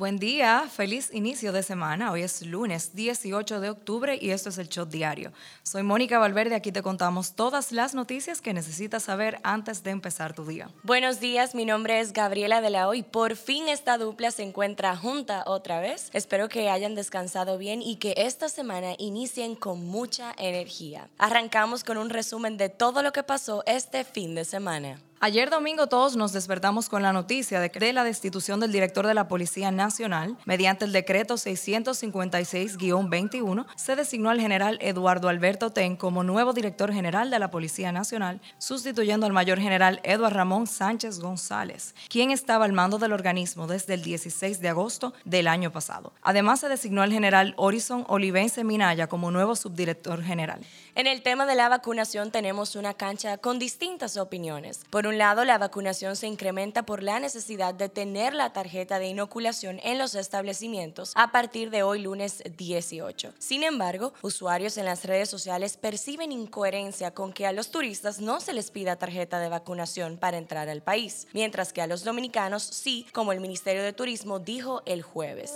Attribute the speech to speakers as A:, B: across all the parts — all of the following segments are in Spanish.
A: Buen día, feliz inicio de semana. Hoy es lunes 18 de octubre y esto es el Shot Diario. Soy Mónica Valverde, aquí te contamos todas las noticias que necesitas saber antes de empezar tu día.
B: Buenos días, mi nombre es Gabriela de la Hoy. Por fin esta dupla se encuentra junta otra vez. Espero que hayan descansado bien y que esta semana inicien con mucha energía. Arrancamos con un resumen de todo lo que pasó este fin de semana.
A: Ayer domingo todos nos despertamos con la noticia de la destitución del director de la Policía Nacional. Mediante el decreto 656-21 se designó al general Eduardo Alberto Ten como nuevo director general de la Policía Nacional, sustituyendo al mayor general Eduardo Ramón Sánchez González, quien estaba al mando del organismo desde el 16 de agosto del año pasado. Además se designó al general Horizon Olivense Minaya como nuevo subdirector general.
B: En el tema de la vacunación tenemos una cancha con distintas opiniones. Por un lado, la vacunación se incrementa por la necesidad de tener la tarjeta de inoculación en los establecimientos a partir de hoy lunes 18. Sin embargo, usuarios en las redes sociales perciben incoherencia con que a los turistas no se les pida tarjeta de vacunación para entrar al país, mientras que a los dominicanos sí, como el Ministerio de Turismo dijo el jueves.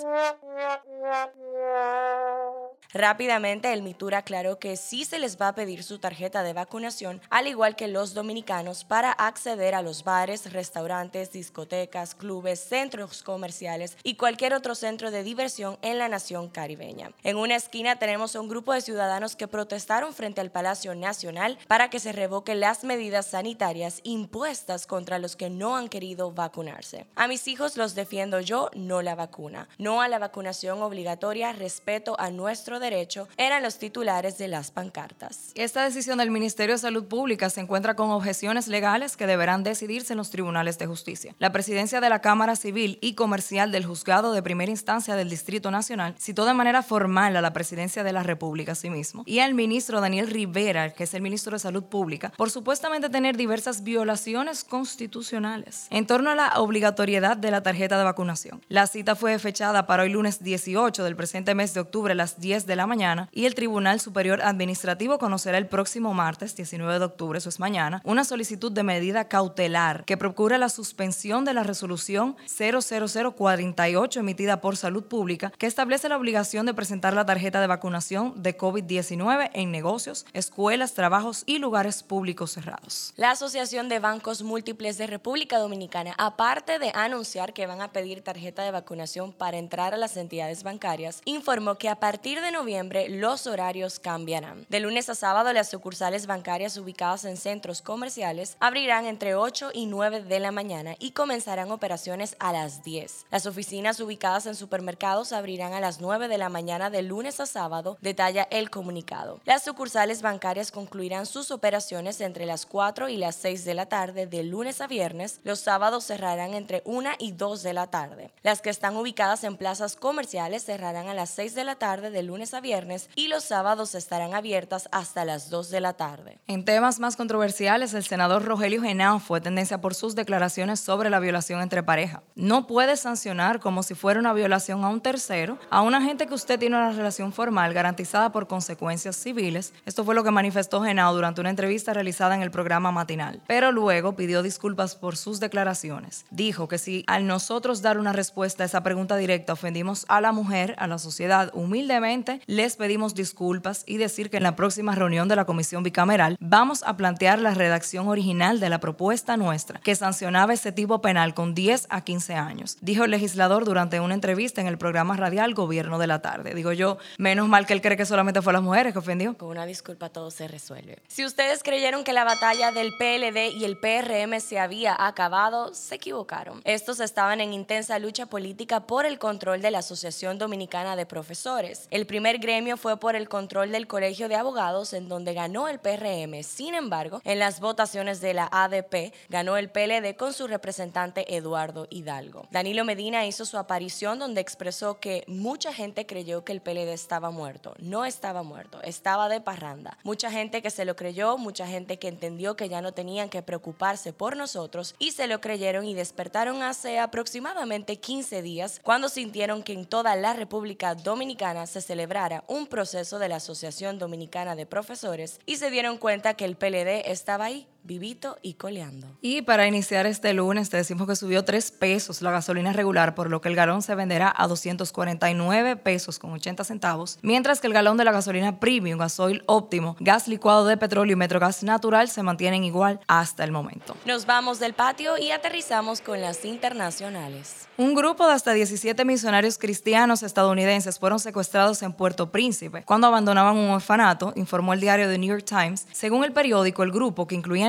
B: Rápidamente, el MITUR aclaró que sí se les va a pedir su tarjeta de vacunación, al igual que los dominicanos, para acceder a los bares, restaurantes, discotecas, clubes, centros comerciales y cualquier otro centro de diversión en la nación caribeña. En una esquina tenemos a un grupo de ciudadanos que protestaron frente al Palacio Nacional para que se revoquen las medidas sanitarias impuestas contra los que no han querido vacunarse. A mis hijos los defiendo yo, no la vacuna. No a la vacunación obligatoria, respeto a nuestro derecho eran los titulares de las pancartas.
A: Esta decisión del Ministerio de Salud Pública se encuentra con objeciones legales que deberán decidirse en los tribunales de justicia. La presidencia de la Cámara Civil y Comercial del Juzgado de Primera Instancia del Distrito Nacional citó de manera formal a la presidencia de la República asimismo y al ministro Daniel Rivera, que es el ministro de Salud Pública, por supuestamente tener diversas violaciones constitucionales en torno a la obligatoriedad de la tarjeta de vacunación. La cita fue fechada para hoy lunes 18 del presente mes de octubre a las 10 de la mañana y el Tribunal Superior Administrativo conocerá el próximo martes 19 de octubre, eso es mañana, una solicitud de medida cautelar que procura la suspensión de la resolución 00048 emitida por Salud Pública que establece la obligación de presentar la tarjeta de vacunación de COVID-19 en negocios, escuelas, trabajos y lugares públicos cerrados.
B: La Asociación de Bancos Múltiples de República Dominicana, aparte de anunciar que van a pedir tarjeta de vacunación para entrar a las entidades bancarias, informó que a partir de noviembre los horarios cambiarán. De lunes a sábado las sucursales bancarias ubicadas en centros comerciales abrirán entre 8 y 9 de la mañana y comenzarán operaciones a las 10. Las oficinas ubicadas en supermercados abrirán a las 9 de la mañana de lunes a sábado, detalla el comunicado. Las sucursales bancarias concluirán sus operaciones entre las 4 y las 6 de la tarde de lunes a viernes. Los sábados cerrarán entre 1 y 2 de la tarde. Las que están ubicadas en plazas comerciales cerrarán a las 6 de la tarde de lunes a viernes y los sábados estarán abiertas hasta las 2 de la tarde.
A: En temas más controversiales, el senador Rogelio Genao fue tendencia por sus declaraciones sobre la violación entre pareja. No puede sancionar como si fuera una violación a un tercero a una gente que usted tiene una relación formal garantizada por consecuencias civiles. Esto fue lo que manifestó Genao durante una entrevista realizada en el programa matinal. Pero luego pidió disculpas por sus declaraciones. Dijo que si al nosotros dar una respuesta a esa pregunta directa ofendimos a la mujer, a la sociedad humildemente, les pedimos disculpas y decir que en la próxima reunión de la comisión bicameral vamos a plantear la redacción original de la propuesta nuestra que sancionaba ese tipo penal con 10 a 15 años, dijo el legislador durante una entrevista en el programa radial Gobierno de la Tarde. Digo yo, menos mal que él cree que solamente fue las mujeres que ofendió.
B: Con una disculpa todo se resuelve. Si ustedes creyeron que la batalla del PLD y el PRM se había acabado, se equivocaron. Estos estaban en intensa lucha política por el control de la Asociación Dominicana de Profesores. El primer primer gremio fue por el control del Colegio de Abogados, en donde ganó el PRM. Sin embargo, en las votaciones de la ADP, ganó el PLD con su representante Eduardo Hidalgo. Danilo Medina hizo su aparición donde expresó que mucha gente creyó que el PLD estaba muerto. No estaba muerto, estaba de parranda. Mucha gente que se lo creyó, mucha gente que entendió que ya no tenían que preocuparse por nosotros y se lo creyeron y despertaron hace aproximadamente 15 días cuando sintieron que en toda la República Dominicana se celebraba un proceso de la Asociación Dominicana de Profesores y se dieron cuenta que el PLD estaba ahí vivito y coleando.
A: Y para iniciar este lunes, te decimos que subió 3 pesos la gasolina regular, por lo que el galón se venderá a 249 pesos con 80 centavos, mientras que el galón de la gasolina premium, gasoil óptimo, gas licuado de petróleo y metrogas natural se mantienen igual hasta el momento.
B: Nos vamos del patio y aterrizamos con las internacionales.
A: Un grupo de hasta 17 misionarios cristianos estadounidenses fueron secuestrados en Puerto Príncipe cuando abandonaban un orfanato, informó el diario The New York Times. Según el periódico, el grupo, que incluía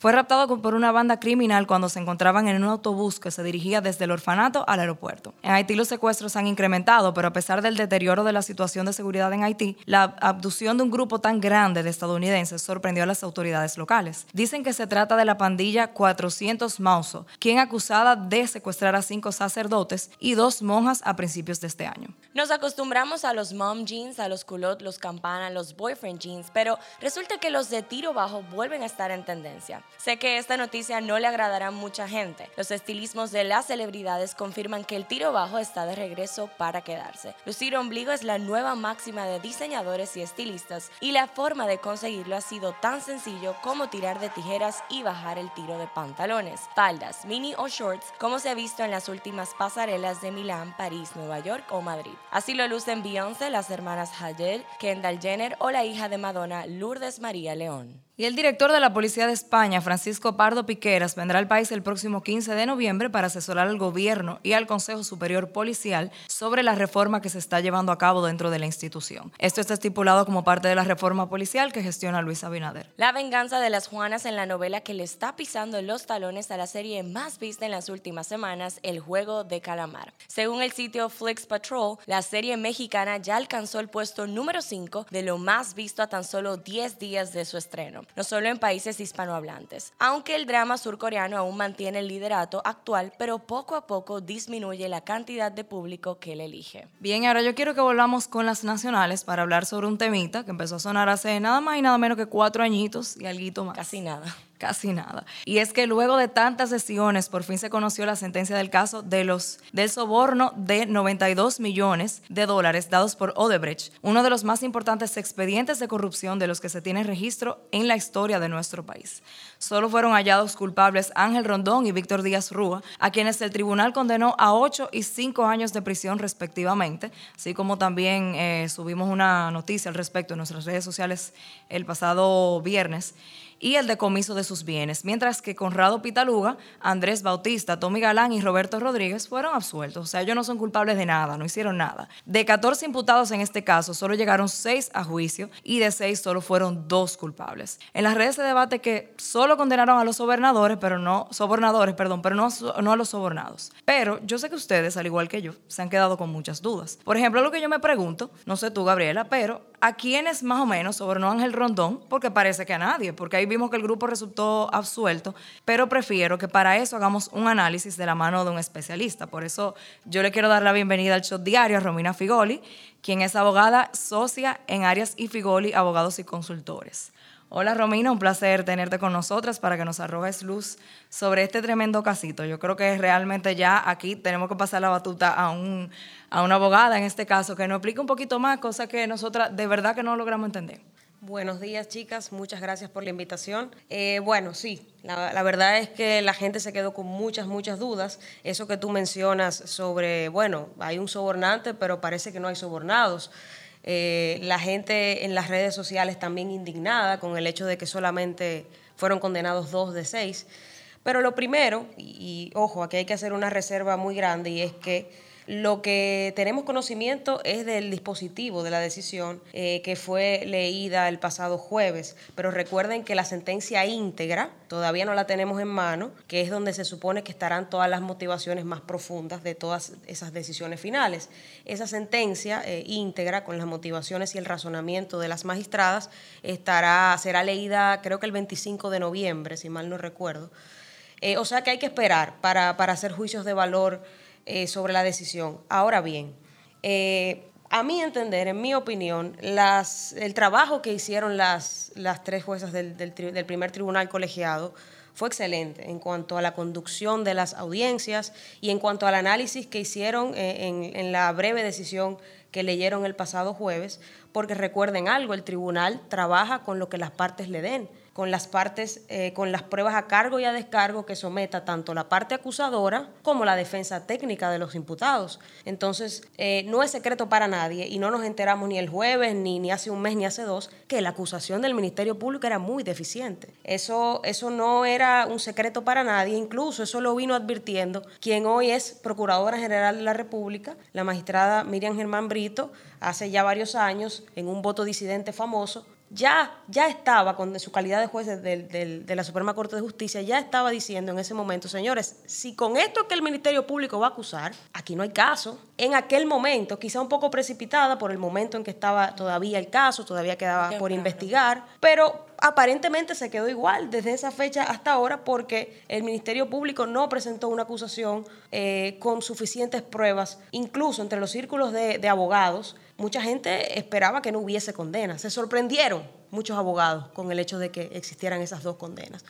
A: fue raptado por una banda criminal cuando se encontraban en un autobús que se dirigía desde el orfanato al aeropuerto. En Haití los secuestros han incrementado, pero a pesar del deterioro de la situación de seguridad en Haití, la abducción de un grupo tan grande de estadounidenses sorprendió a las autoridades locales. Dicen que se trata de la pandilla 400 Mauso, quien acusada de secuestrar a cinco sacerdotes y dos monjas a principios de este año.
B: Nos acostumbramos a los mom jeans, a los culottes, los campana, los boyfriend jeans, pero resulta que los de tiro bajo vuelven a estar en tendencia. Sé que esta noticia no le agradará a mucha gente. Los estilismos de las celebridades confirman que el tiro bajo está de regreso para quedarse. Lucir ombligo es la nueva máxima de diseñadores y estilistas y la forma de conseguirlo ha sido tan sencillo como tirar de tijeras y bajar el tiro de pantalones, faldas, mini o shorts, como se ha visto en las últimas pasarelas de Milán, París, Nueva York o Madrid. Así lo lucen Beyoncé, las hermanas Hadel, Kendall Jenner o la hija de Madonna, Lourdes María León.
A: Y el director de la Policía de España, Francisco Pardo Piqueras, vendrá al país el próximo 15 de noviembre para asesorar al gobierno y al Consejo Superior Policial sobre la reforma que se está llevando a cabo dentro de la institución. Esto está estipulado como parte de la reforma policial que gestiona Luis Abinader.
B: La venganza de las Juanas en la novela que le está pisando los talones a la serie más vista en las últimas semanas, El Juego de Calamar. Según el sitio Flix Patrol, la serie mexicana ya alcanzó el puesto número 5 de lo más visto a tan solo 10 días de su estreno no solo en países hispanohablantes. Aunque el drama surcoreano aún mantiene el liderato actual, pero poco a poco disminuye la cantidad de público que le elige.
A: Bien, ahora yo quiero que volvamos con las nacionales para hablar sobre un temita que empezó a sonar hace nada más y nada menos que cuatro añitos y algo más.
B: Casi nada.
A: Casi nada. Y es que luego de tantas sesiones, por fin se conoció la sentencia del caso de los, del soborno de 92 millones de dólares dados por Odebrecht, uno de los más importantes expedientes de corrupción de los que se tiene registro en la historia de nuestro país. Solo fueron hallados culpables Ángel Rondón y Víctor Díaz Rúa, a quienes el tribunal condenó a 8 y 5 años de prisión respectivamente, así como también eh, subimos una noticia al respecto en nuestras redes sociales el pasado viernes y el decomiso de sus bienes, mientras que Conrado Pitaluga, Andrés Bautista, Tommy Galán y Roberto Rodríguez fueron absueltos. O sea, ellos no son culpables de nada, no hicieron nada. De 14 imputados en este caso, solo llegaron 6 a juicio y de 6 solo fueron 2 culpables. En las redes se debate que solo condenaron a los sobornadores, pero no sobornadores, perdón, pero no, no a los sobornados. Pero yo sé que ustedes, al igual que yo, se han quedado con muchas dudas. Por ejemplo, lo que yo me pregunto, no sé tú, Gabriela, pero ¿a quiénes más o menos sobornó Ángel Rondón? Porque parece que a nadie, porque hay vimos que el grupo resultó absuelto, pero prefiero que para eso hagamos un análisis de la mano de un especialista. Por eso yo le quiero dar la bienvenida al Shot Diario a Romina Figoli, quien es abogada socia en Arias y Figoli, abogados y consultores. Hola Romina, un placer tenerte con nosotras para que nos arrojes luz sobre este tremendo casito. Yo creo que realmente ya aquí tenemos que pasar la batuta a, un, a una abogada en este caso que nos explique un poquito más, cosas que nosotras de verdad que no logramos entender.
C: Buenos días, chicas. Muchas gracias por la invitación. Eh, bueno, sí, la, verdad es que la gente se quedó con muchas, muchas dudas. Eso que tú mencionas sobre, bueno, hay un sobornante, pero parece que no hay sobornados. Eh, la gente en las redes sociales también indignada con el hecho de que solamente fueron condenados dos de seis. Pero lo primero, y ojo, aquí hay que hacer una reserva muy grande, y es que lo que tenemos conocimiento es del dispositivo de la decisión eh, que fue leída el pasado jueves, pero recuerden que la sentencia íntegra todavía no la tenemos en mano, que es donde se supone que estarán todas las motivaciones más profundas de todas esas decisiones finales. Esa sentencia eh, íntegra con las motivaciones y el razonamiento de las magistradas estará, será leída creo que el 25 de noviembre, si mal no recuerdo. Eh, o sea que hay que esperar para, para hacer juicios de valor eh, sobre la decisión. Ahora bien, eh, a mi entender, en mi opinión, el trabajo que hicieron las, las tres juezas del, del, primer tribunal colegiado fue excelente en cuanto a la conducción de las audiencias y en cuanto al análisis que hicieron eh, en, en, la breve decisión que leyeron el pasado jueves, porque recuerden algo, el tribunal trabaja con lo que las partes le den. Con las partes, eh, con las pruebas a cargo y a descargo que someta tanto la parte acusadora como la defensa técnica de los imputados. Entonces, eh, no es secreto para nadie y no nos enteramos ni el jueves, ni, ni hace un mes, ni hace dos, que la acusación del Ministerio Público era muy deficiente. Eso, eso no era un secreto para nadie, incluso eso lo vino advirtiendo quien hoy es Procuradora General de la República, la magistrada Miriam Germán Brito, hace ya varios años, en un voto disidente famoso, ya, ya estaba, con su calidad de juez de, la Suprema Corte de Justicia, ya estaba diciendo en ese momento, señores, si con esto que el Ministerio Público va a acusar, aquí no hay caso. En aquel momento, quizá un poco precipitada por el momento en que estaba todavía el caso, todavía quedaba por investigar, pero aparentemente se quedó igual desde esa fecha hasta ahora porque el Ministerio Público no presentó una acusación eh, con suficientes pruebas, incluso entre los círculos de abogados mucha gente esperaba que no hubiese condenas. Se sorprendieron muchos abogados con el hecho de que existieran esas dos condenas.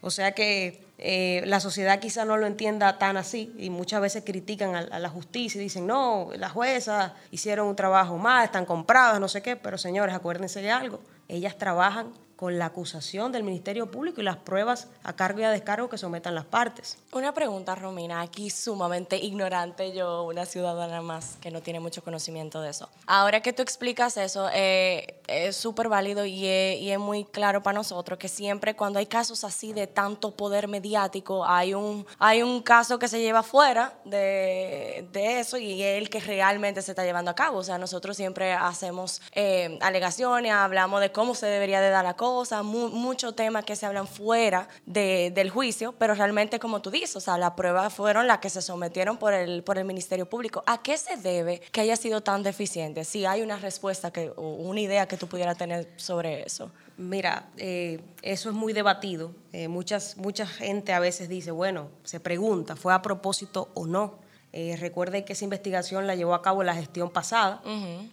C: O sea que eh, la sociedad quizá no lo entienda tan así y muchas veces critican a, la justicia y dicen, no, las juezas hicieron un trabajo mal, están compradas, no sé qué, pero señores, acuérdense de algo, ellas trabajan con la acusación del Ministerio Público y las pruebas a cargo y a descargo que sometan las partes.
B: Una pregunta, Romina, aquí sumamente ignorante yo, una ciudadana más que no tiene mucho conocimiento de eso. Ahora que tú explicas eso, eh, es súper válido y es, muy claro para nosotros que siempre cuando hay casos así de tanto poder mediático, hay un, hay un caso que se lleva fuera de, eso y es el que realmente se está llevando a cabo. O sea, nosotros siempre hacemos eh, alegaciones, hablamos de cómo se debería de dar la cosa muchos temas que se hablan fuera del juicio, pero realmente como tú dices, o sea, las pruebas fueron las que se sometieron por el, por el Ministerio Público. ¿A qué se debe que haya sido tan deficiente? Si hay una respuesta que, o una idea que tú pudieras tener sobre eso.
C: Mira, eh, eso es muy debatido. Eh, muchas, mucha gente a veces dice, bueno, se pregunta, ¿fue a propósito o no? Eh, recuerde que esa investigación la llevó a cabo la gestión pasada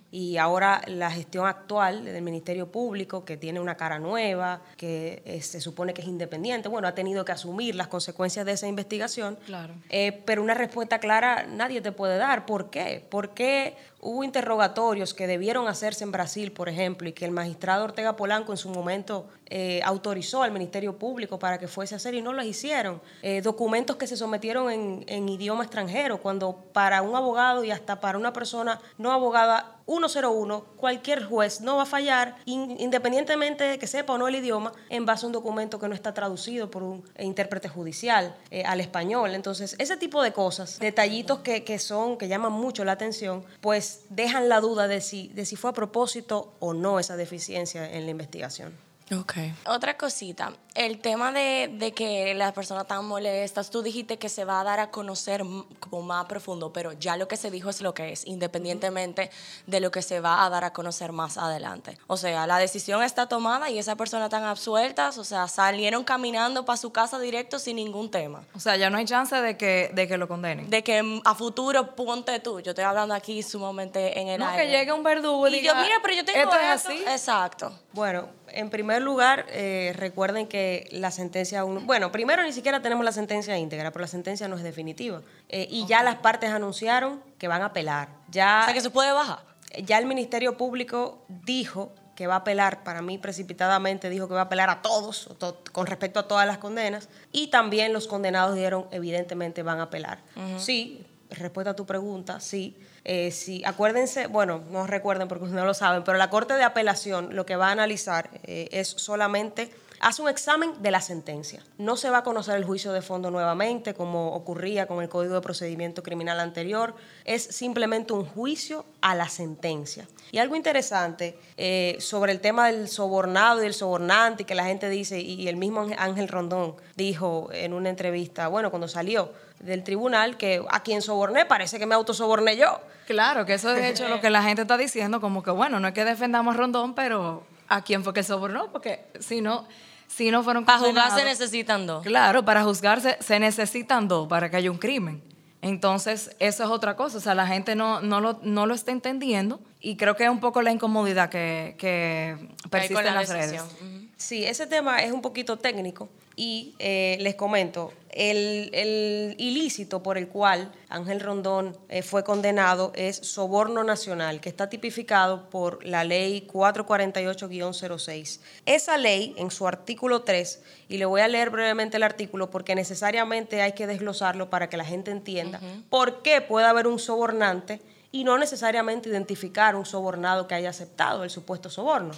C: y ahora la gestión actual del Ministerio Público, que tiene una cara nueva, que eh, se supone que es independiente, bueno, ha tenido que asumir las consecuencias de esa investigación. Claro. Eh, pero una respuesta clara nadie te puede dar. ¿Por qué? Porque Hubo interrogatorios que debieron hacerse en Brasil, por ejemplo, y que el magistrado Ortega Polanco en su momento eh, autorizó al Ministerio Público para que fuese a hacer y no los hicieron. Documentos que se sometieron en, en idioma extranjero, cuando para un abogado y hasta para una persona no abogada 101, cualquier juez no va a fallar, independientemente de que sepa o no el idioma, en base a un documento que no está traducido por un intérprete judicial eh, al español. Entonces, ese tipo de cosas, detallitos que, que, son, que llaman mucho la atención, pues dejan la duda de si, de si fue a propósito o no esa deficiencia en la investigación.
B: Okay. Otra cosita, el tema de, de, que las personas están molestas, tú dijiste que se va a dar a conocer como más profundo, pero ya lo que se dijo es lo que es, independientemente de lo que se va a dar a conocer más adelante. O sea, la decisión está tomada y esas personas están absueltas, o sea, salieron caminando para su casa directo sin ningún tema.
A: O sea, ya no hay chance de que, de que lo condenen.
B: De que a futuro ponte tú, yo estoy hablando aquí sumamente en el
A: no, que llegue un verdugo y, diga,
B: yo, mira, pero yo tengo
A: esto. es así.
B: Exacto.
C: Bueno, en primer lugar, eh, recuerden que la sentencia, bueno, primero ni siquiera tenemos la sentencia íntegra, pero la sentencia no es definitiva. Eh, y ya las partes anunciaron que van a apelar. Ya,
B: o sea, que se puede bajar.
C: Ya el Ministerio Público dijo que va a apelar, para mí precipitadamente dijo que va a apelar a todos, con respecto a todas las condenas, y también los condenados dijeron, evidentemente van a apelar. Sí, respuesta a tu pregunta, sí eh, si, acuérdense, bueno, no recuerden porque no lo saben, pero la Corte de Apelación lo que va a analizar eh, es solamente hace un examen de la sentencia. No se va a conocer el juicio de fondo nuevamente, como ocurría con el Código de Procedimiento Criminal anterior. Es simplemente un juicio a la sentencia. Y algo interesante eh, sobre el tema del sobornado y el sobornante, que la gente dice, y el mismo Ángel Rondón dijo en una entrevista, bueno, cuando salió del tribunal, que a quien soborné parece que me autosoborné yo.
A: Claro, que eso es de hecho lo que la gente está diciendo, como que bueno, no es que defendamos a Rondón, pero ¿a quién fue que sobornó? Porque si no, si no fueron
B: Para juzgar se necesitan dos.
A: Claro, para juzgarse se necesitan dos para que haya un crimen. Entonces, eso es otra cosa. O sea, la gente no, no, lo, no lo está entendiendo y creo que es un poco la incomodidad que, que persiste en las redes.
C: Sí, ese tema es un poquito técnico y eh, les comento, el, el, ilícito por el cual Ángel Rondón eh, fue condenado es soborno nacional, que está tipificado por la ley 448-06. Esa ley, en su artículo 3, y le voy a leer brevemente el artículo porque necesariamente hay que desglosarlo para que la gente entienda por qué puede haber un sobornante y no necesariamente identificar un sobornado que haya aceptado el supuesto soborno.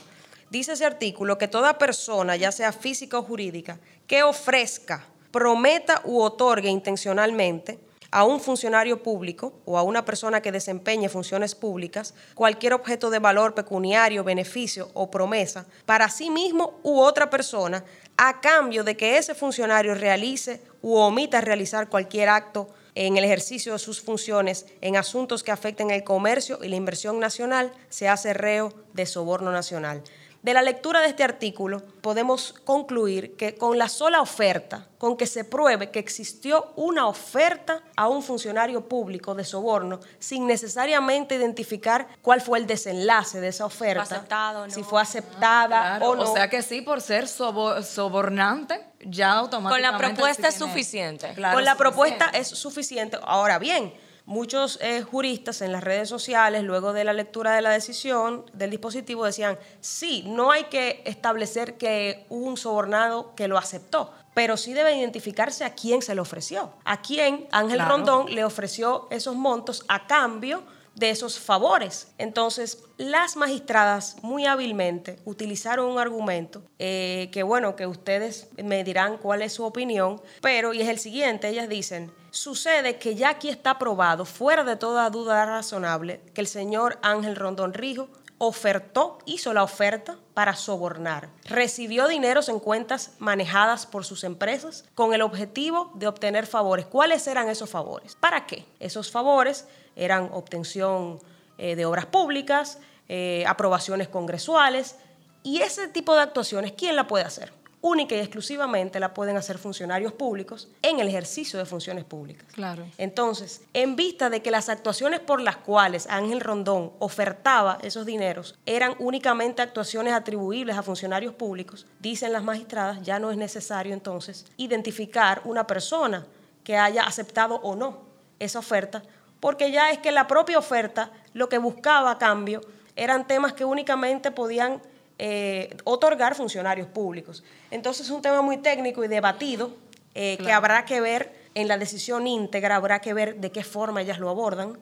C: Dice ese artículo que toda persona, ya sea física o jurídica, que ofrezca, prometa u otorgue intencionalmente a un funcionario público o a una persona que desempeñe funciones públicas cualquier objeto de valor pecuniario, beneficio o promesa para sí mismo u otra persona a cambio de que ese funcionario realice u omita realizar cualquier acto en el ejercicio de sus funciones en asuntos que afecten el comercio y la inversión nacional, se hace reo de soborno nacional. De la lectura de este artículo podemos concluir que con la sola oferta, con que se pruebe que existió una oferta a un funcionario público de soborno, sin necesariamente identificar cuál fue el desenlace de esa oferta, si fue aceptada o no.
A: O sea que sí, por ser sobornante, ya automáticamente...
B: Con la propuesta es suficiente.
C: con la propuesta es suficiente. Ahora bien, muchos eh, juristas en las redes sociales, luego de la lectura de la decisión del dispositivo, decían, sí, no hay que establecer que hubo un sobornado que lo aceptó, pero sí debe identificarse a quién se le ofreció, a quién Ángel Rondón le ofreció esos montos a cambio de esos favores. Entonces, las magistradas muy hábilmente utilizaron un argumento eh, que, bueno, que ustedes me dirán cuál es su opinión, pero, y es el siguiente, ellas dicen, sucede que ya aquí está probado, fuera de toda duda razonable, que el señor Ángel Rondón Rijo ofertó, hizo la oferta para sobornar. Recibió dineros en cuentas manejadas por sus empresas con el objetivo de obtener favores. ¿Cuáles eran esos favores? ¿Para qué? Esos favores eran obtención eh, de obras públicas, eh, aprobaciones congresuales y ese tipo de actuaciones, ¿quién la puede hacer? Única y exclusivamente la pueden hacer funcionarios públicos en el ejercicio de funciones públicas.
A: Claro.
C: Entonces, en vista de que las actuaciones por las cuales Ángel Rondón ofertaba esos dineros eran únicamente actuaciones atribuibles a funcionarios públicos, dicen las magistradas, ya no es necesario entonces identificar una persona que haya aceptado o no esa oferta, porque ya es que la propia oferta lo que buscaba a cambio eran temas que únicamente podían eh, otorgar funcionarios públicos. Entonces es un tema muy técnico y debatido eh, que habrá que ver en la decisión íntegra, habrá que ver de qué forma ellas lo abordan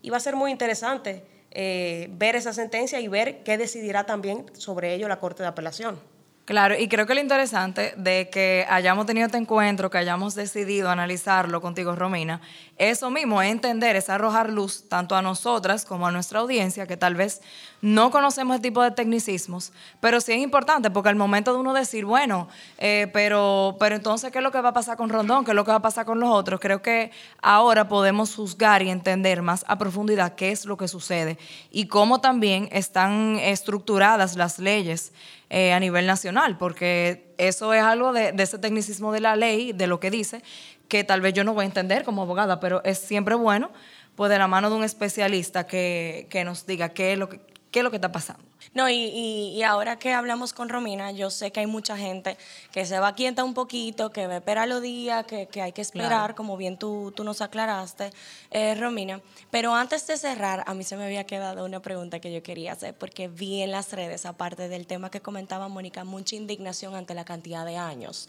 C: y va a ser muy interesante eh, ver esa sentencia y ver qué decidirá también sobre ello la Corte de Apelación.
A: Claro, y creo que lo interesante de que hayamos tenido este encuentro, que hayamos decidido analizarlo contigo, Romina, eso mismo es entender, es arrojar luz tanto a nosotras como a nuestra audiencia, que tal vez no conocemos este tipo de tecnicismos, pero sí es importante porque al momento de uno decir, bueno, eh, pero, pero entonces, ¿qué es lo que va a pasar con Rondón? ¿Qué es lo que va a pasar con los otros? Creo que ahora podemos juzgar y entender más a profundidad qué es lo que sucede y cómo también están estructuradas las leyes eh, a nivel nacional, porque eso es algo de, ese tecnicismo de la ley, de lo que dice, que tal vez yo no voy a entender como abogada, pero es siempre bueno, pues de la mano de un especialista que, que nos diga qué es lo que, qué es lo que está pasando.
B: No, y, y, ahora que hablamos con Romina, yo sé que hay mucha gente que se va quieta un poquito, que va a esperar los días, que, que hay que esperar, como bien tú, tú nos aclaraste, eh, Romina. Pero antes de cerrar, a mí se me había quedado una pregunta que yo quería hacer, porque vi en las redes, aparte del tema que comentaba Mónica, mucha indignación ante la cantidad de años.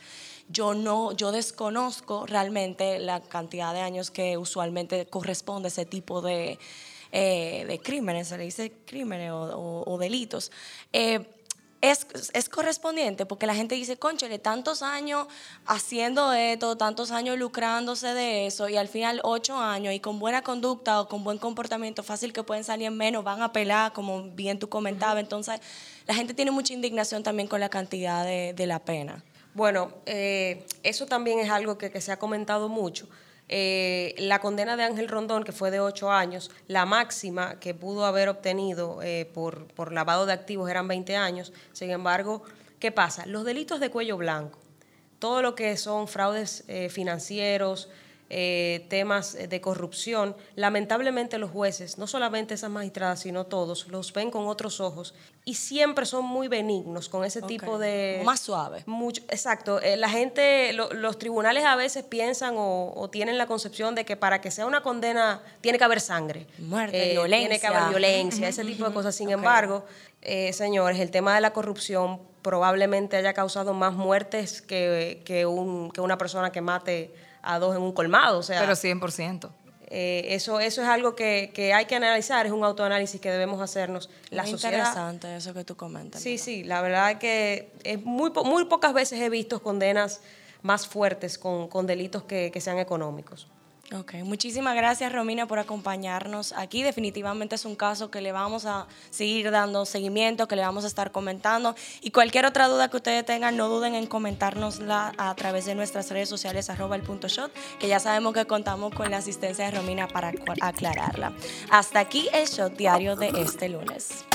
B: Yo no, yo desconozco realmente la cantidad de años que usualmente corresponde a ese tipo de eh, de crímenes, se le dice crímenes o, delitos. Eh, es, es, correspondiente porque la gente dice, conchale, tantos años haciendo esto, tantos años lucrándose de eso y al final ocho años y con buena conducta o con buen comportamiento fácil que pueden salir en menos, van a pelar, como bien tú comentabas. Entonces, la gente tiene mucha indignación también con la cantidad de, la pena.
C: Bueno, eh, eso también es algo que, que se ha comentado mucho. Eh, la condena de Ángel Rondón, que fue de ocho años, la máxima que pudo haber obtenido eh, por, por, lavado de activos eran 20 años. Sin embargo, ¿qué pasa? Los delitos de cuello blanco, todo lo que son fraudes eh, financieros, eh, temas de corrupción, lamentablemente los jueces, no solamente esas magistradas, sino todos, los ven con otros ojos y siempre son muy benignos con ese tipo de...
B: Más suave.
C: Mucho, exacto. Eh, la gente, los tribunales a veces piensan o, tienen la concepción de que para que sea una condena tiene que haber sangre.
B: Muerte, violencia.
C: Tiene que haber violencia, ese tipo de cosas. Sin embargo, señores, el tema de la corrupción probablemente haya causado más muertes que, que, un, que una persona que mate a dos en un colmado. O sea,
A: Pero 100%.
C: Eh, eso, eso es algo que, que, hay que analizar, es un autoanálisis que debemos hacernos.
B: La muy interesante eso que tú comentas.
C: Sí, sí, la verdad es que es muy, muy pocas veces he visto condenas más fuertes con, con delitos que, que sean económicos.
B: Ok, muchísimas gracias Romina por acompañarnos aquí. Definitivamente es un caso que le vamos a seguir dando seguimiento, que le vamos a estar comentando. Y cualquier otra duda que ustedes tengan, no duden en comentárnosla a través de nuestras redes sociales, arroba el punto shot, que ya sabemos que contamos con la asistencia de Romina para aclararla. Hasta aquí el shot diario de este lunes.